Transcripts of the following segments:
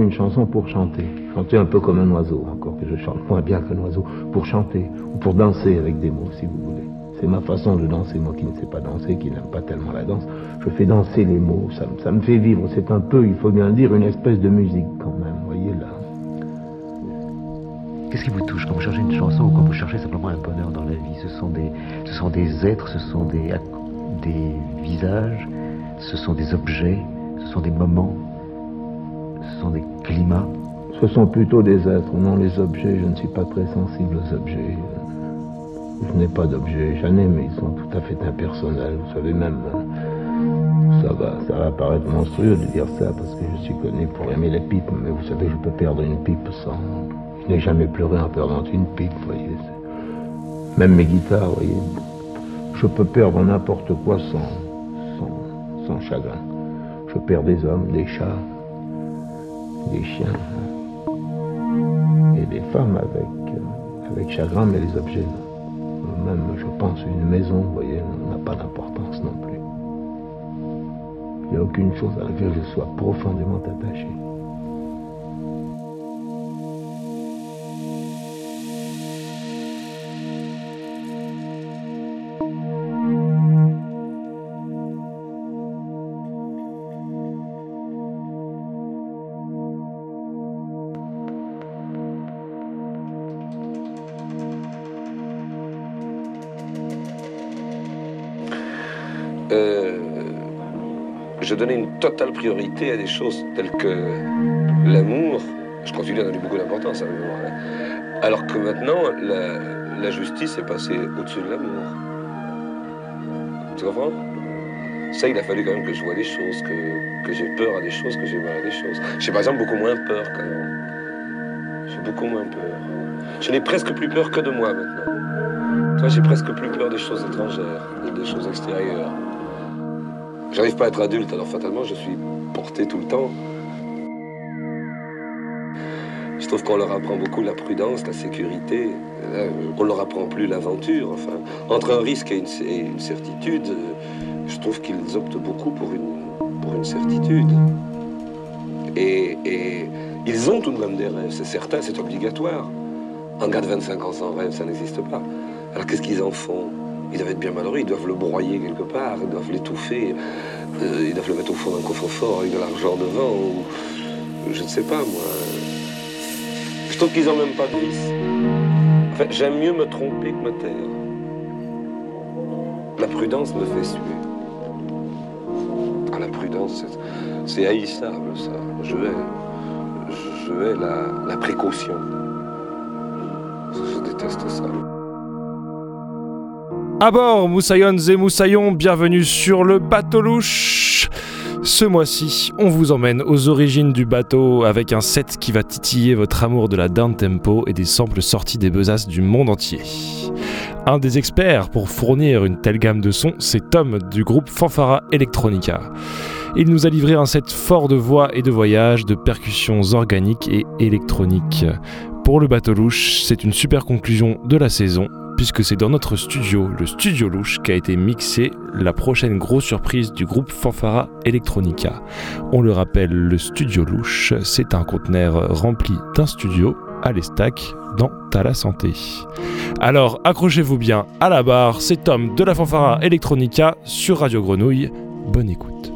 une chanson pour chanter. Chanter un peu comme un oiseau, encore que je chante moins bien qu'un oiseau, pour chanter, ou pour danser avec des mots, si vous voulez. C'est ma façon de danser, moi qui ne sais pas danser, qui n'aime pas tellement la danse. Je fais danser les mots, ça, ça me fait vivre. C'est un peu, il faut bien dire, une espèce de musique quand même, voyez là. Qu'est-ce qui vous touche quand vous cherchez une chanson ou quand vous cherchez simplement un bonheur dans la vie? Ce sont, des, ce sont des êtres, ce sont des, des visages, ce sont des objets, ce sont des moments, ce sont des climats Ce sont plutôt des êtres, non les objets. Je ne suis pas très sensible aux objets. Je n'ai pas d'objets, j'en ai, mais ils sont tout à fait impersonnels. Vous savez même, ça va, ça va paraître monstrueux de dire ça parce que je suis connu pour aimer les pipes, mais vous savez, je peux perdre une pipe sans. Je n'ai jamais pleuré en perdant une pipe, vous voyez. Même mes guitares, vous voyez. Je peux perdre n'importe quoi sans, sans, sans chagrin. Je perds des hommes, des chats, des chiens et des femmes avec, avec chagrin, mais les objets même, je pense, une maison, vous voyez, n'a pas d'importance non plus. Il n'y a aucune chose à laquelle je sois profondément attaché. Donnais une totale priorité à des choses telles que l'amour. Je continue à donner beaucoup d'importance à l'amour. Hein. Alors que maintenant, la, justice est passée au-dessus de l'amour. Tu comprends? Ça, il a fallu quand même que je vois des choses, que, j'ai peur à des choses, que j'ai mal à des choses. J'ai par exemple beaucoup moins peur quand même. J'ai beaucoup moins peur. Je n'ai presque plus peur que de moi maintenant. Toi, j'ai presque plus peur des choses étrangères, des choses extérieures. J'arrive pas à être adulte, alors fatalement, je suis porté tout le temps. Je trouve qu'on leur apprend beaucoup la prudence, la sécurité. Euh, on leur apprend plus l'aventure. Enfin, entre un risque et une, certitude, euh, je trouve qu'ils optent beaucoup pour une, pour une certitude. Et, et, ils ont tout de même des rêves, c'est certain, c'est obligatoire. Un gars de 25 ans sans rêve, ça n'existe pas. Alors qu'est-ce qu'ils en font? Ils doivent être bien malheureux, ils doivent le broyer quelque part, ils doivent l'étouffer, euh, ils doivent le mettre au fond d'un coffre-fort avec de l'argent devant, ou je ne sais pas moi. Je trouve qu'ils n'ont même pas de vice. Enfin, j'aime mieux me tromper que me taire. La prudence me fait suer. Ah, la prudence, c'est haïssable, ça. Je vais, je vais la, la précaution. Je déteste ça. À bord, Moussaillons et Moussaillons, bienvenue sur le bateau louche. Ce mois-ci, on vous emmène aux origines du bateau avec un set qui va titiller votre amour de la down tempo et des samples sortis des besaces du monde entier. Un des experts pour fournir une telle gamme de sons, c'est Tom du groupe Fanfara Electronica. Il nous a livré un set fort de voix et de voyage, de percussions organiques et électroniques. Pour le bateau louche, c'est une super conclusion de la saison puisque c'est dans notre studio, le Studio Louche, qu'a été mixée la prochaine grosse surprise du groupe Fanfara Electronica. On le rappelle, le Studio Louche, c'est un conteneur rempli d'un studio à l'Estac dans Tala Santé. Alors accrochez-vous bien à la barre, c'est Tom de la Fanfara Electronica sur Radio Grenouille. Bonne écoute.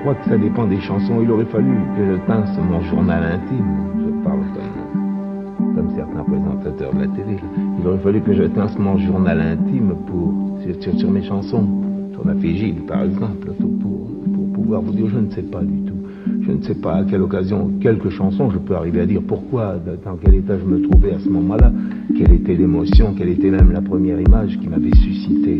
Crois que ça dépend des chansons. Il aurait fallu que je tince mon journal intime. Je parle comme, comme certains présentateurs de la télé. Il aurait fallu que je tince mon journal intime pour, sur, mes chansons. Sur la Fégile, par exemple, pour, pour pouvoir vous dire, je ne sais pas du tout. Je ne sais pas à quelle occasion, quelques chansons, je peux arriver à dire pourquoi, dans quel état je me trouvais à ce moment-là, quelle était l'émotion, quelle était même la première image qui m'avait suscité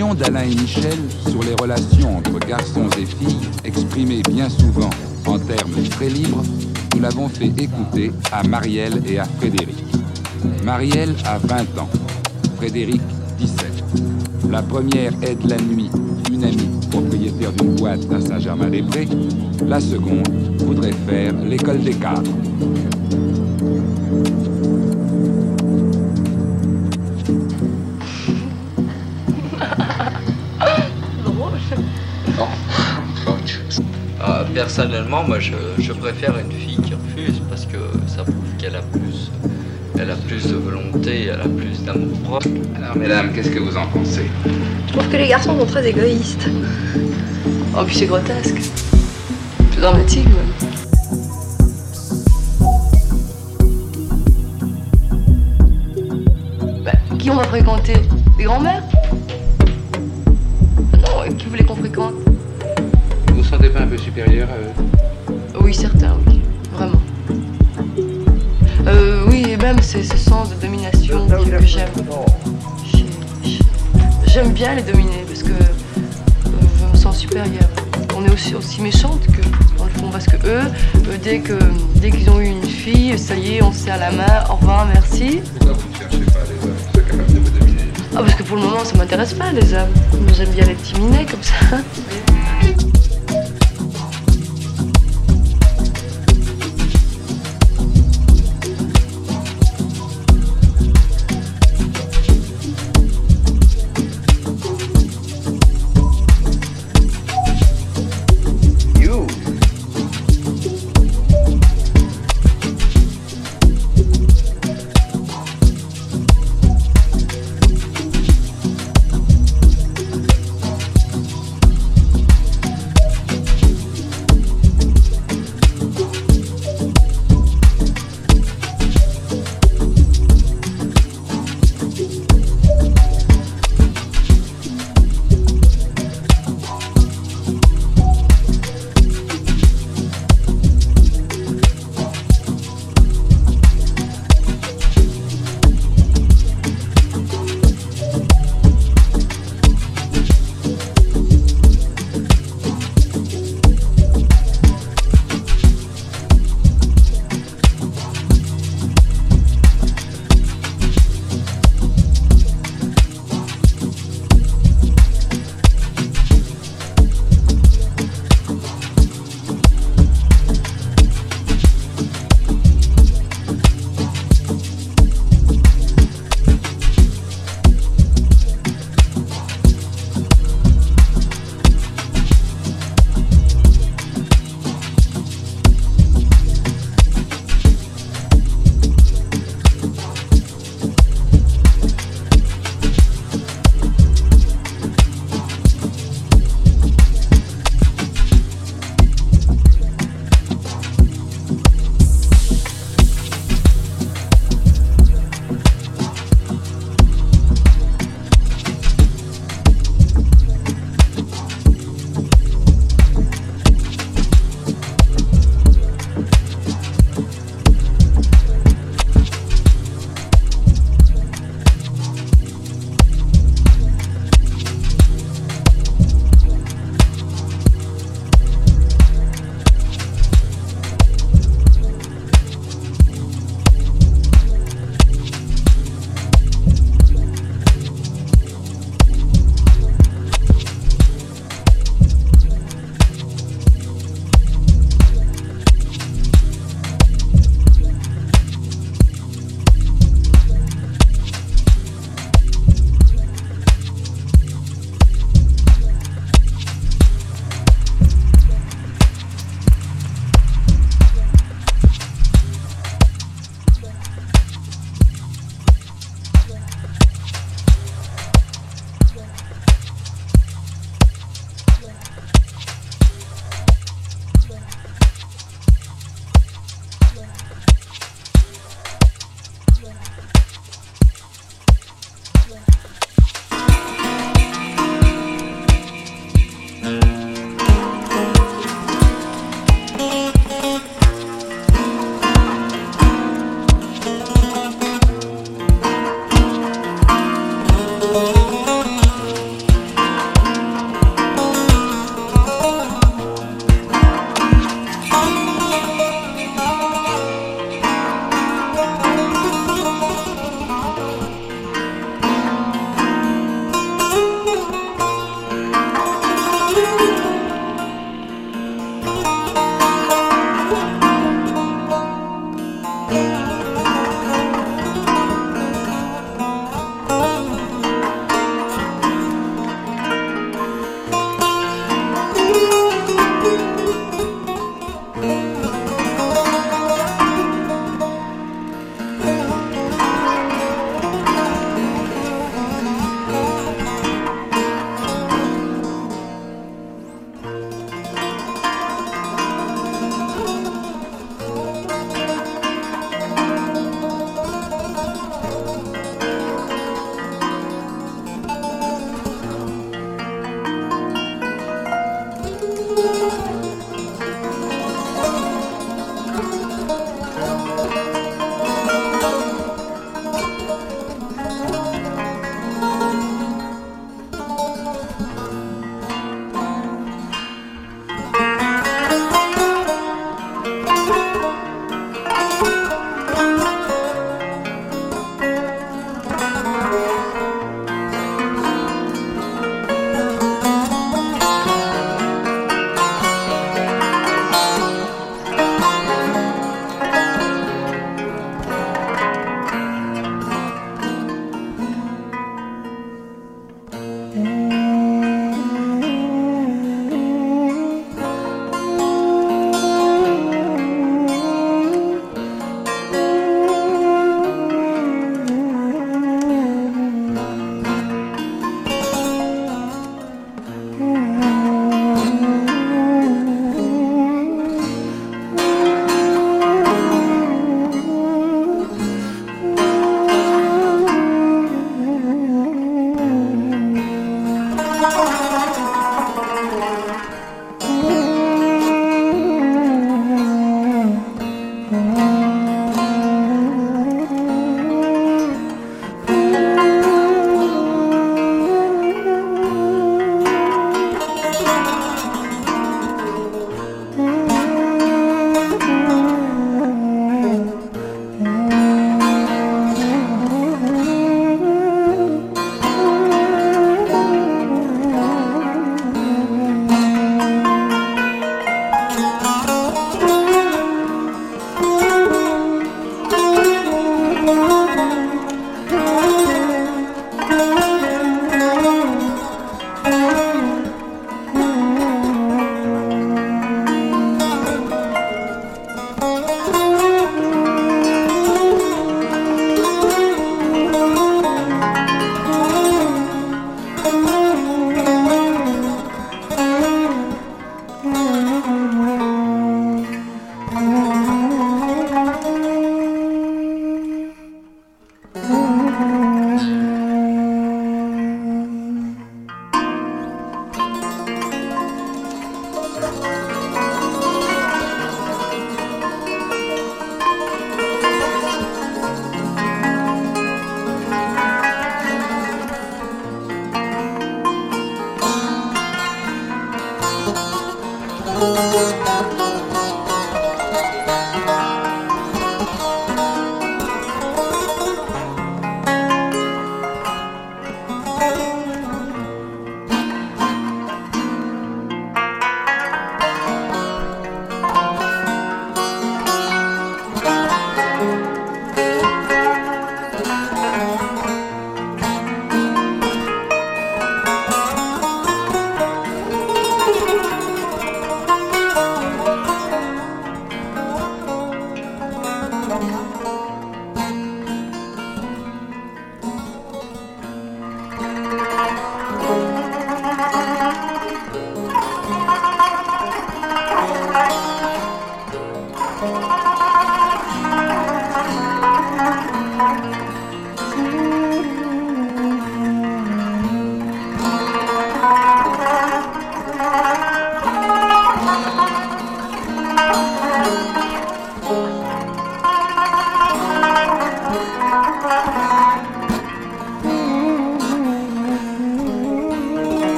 D'Alain et Michel sur les relations entre garçons et filles, exprimée bien souvent en termes très libres, nous l'avons fait écouter à Marielle et à Frédéric. Marielle a 20 ans, Frédéric 17. La première aide la nuit une amie propriétaire d'une boîte à Saint-Germain-des-Prés. La seconde voudrait faire l'école des cadres. Personnellement, moi, je, je préfère une fille qui refuse parce que ça prouve qu'elle a plus, elle a plus de volonté, elle a plus d'amour propre. Alors, mesdames, qu'est-ce que vous en pensez? Je trouve que les garçons sont très égoïstes. Oh, puis c'est grotesque. C'est dramatique, même. Bah, qui on va fréquenter? Les grands-mères? Bien les dominer parce que euh, je me sens supérieure. On est aussi, aussi méchante que dans le fond parce que eux, euh, dès que dès qu'ils ont eu une fille, ça y est, on se serre la main, au revoir, merci. Pourquoi vous ne cherchez pas les hommes? Qui sont capables de vous dominer Ah parce que pour le moment ça m'intéresse pas les hommes. Moi j'aime bien les petits minets comme ça.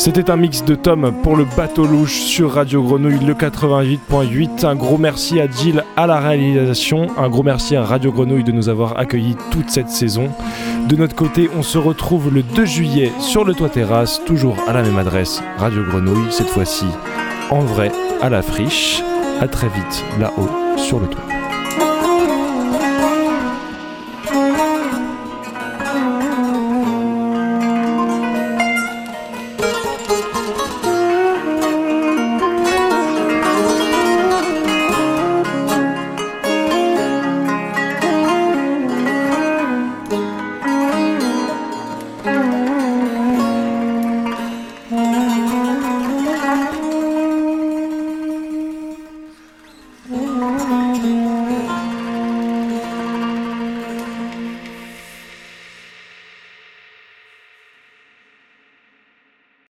C'était un mix de Tom pour le bateau louche sur Radio Grenouille le 88.8. Un gros merci à Jill à la réalisation. Un gros merci à Radio Grenouille de nous avoir accueillis toute cette saison. De notre côté, on se retrouve le 2 juillet sur le toit terrasse, toujours à la même adresse, Radio Grenouille, cette fois-ci en vrai à la friche. À très vite là-haut sur le toit.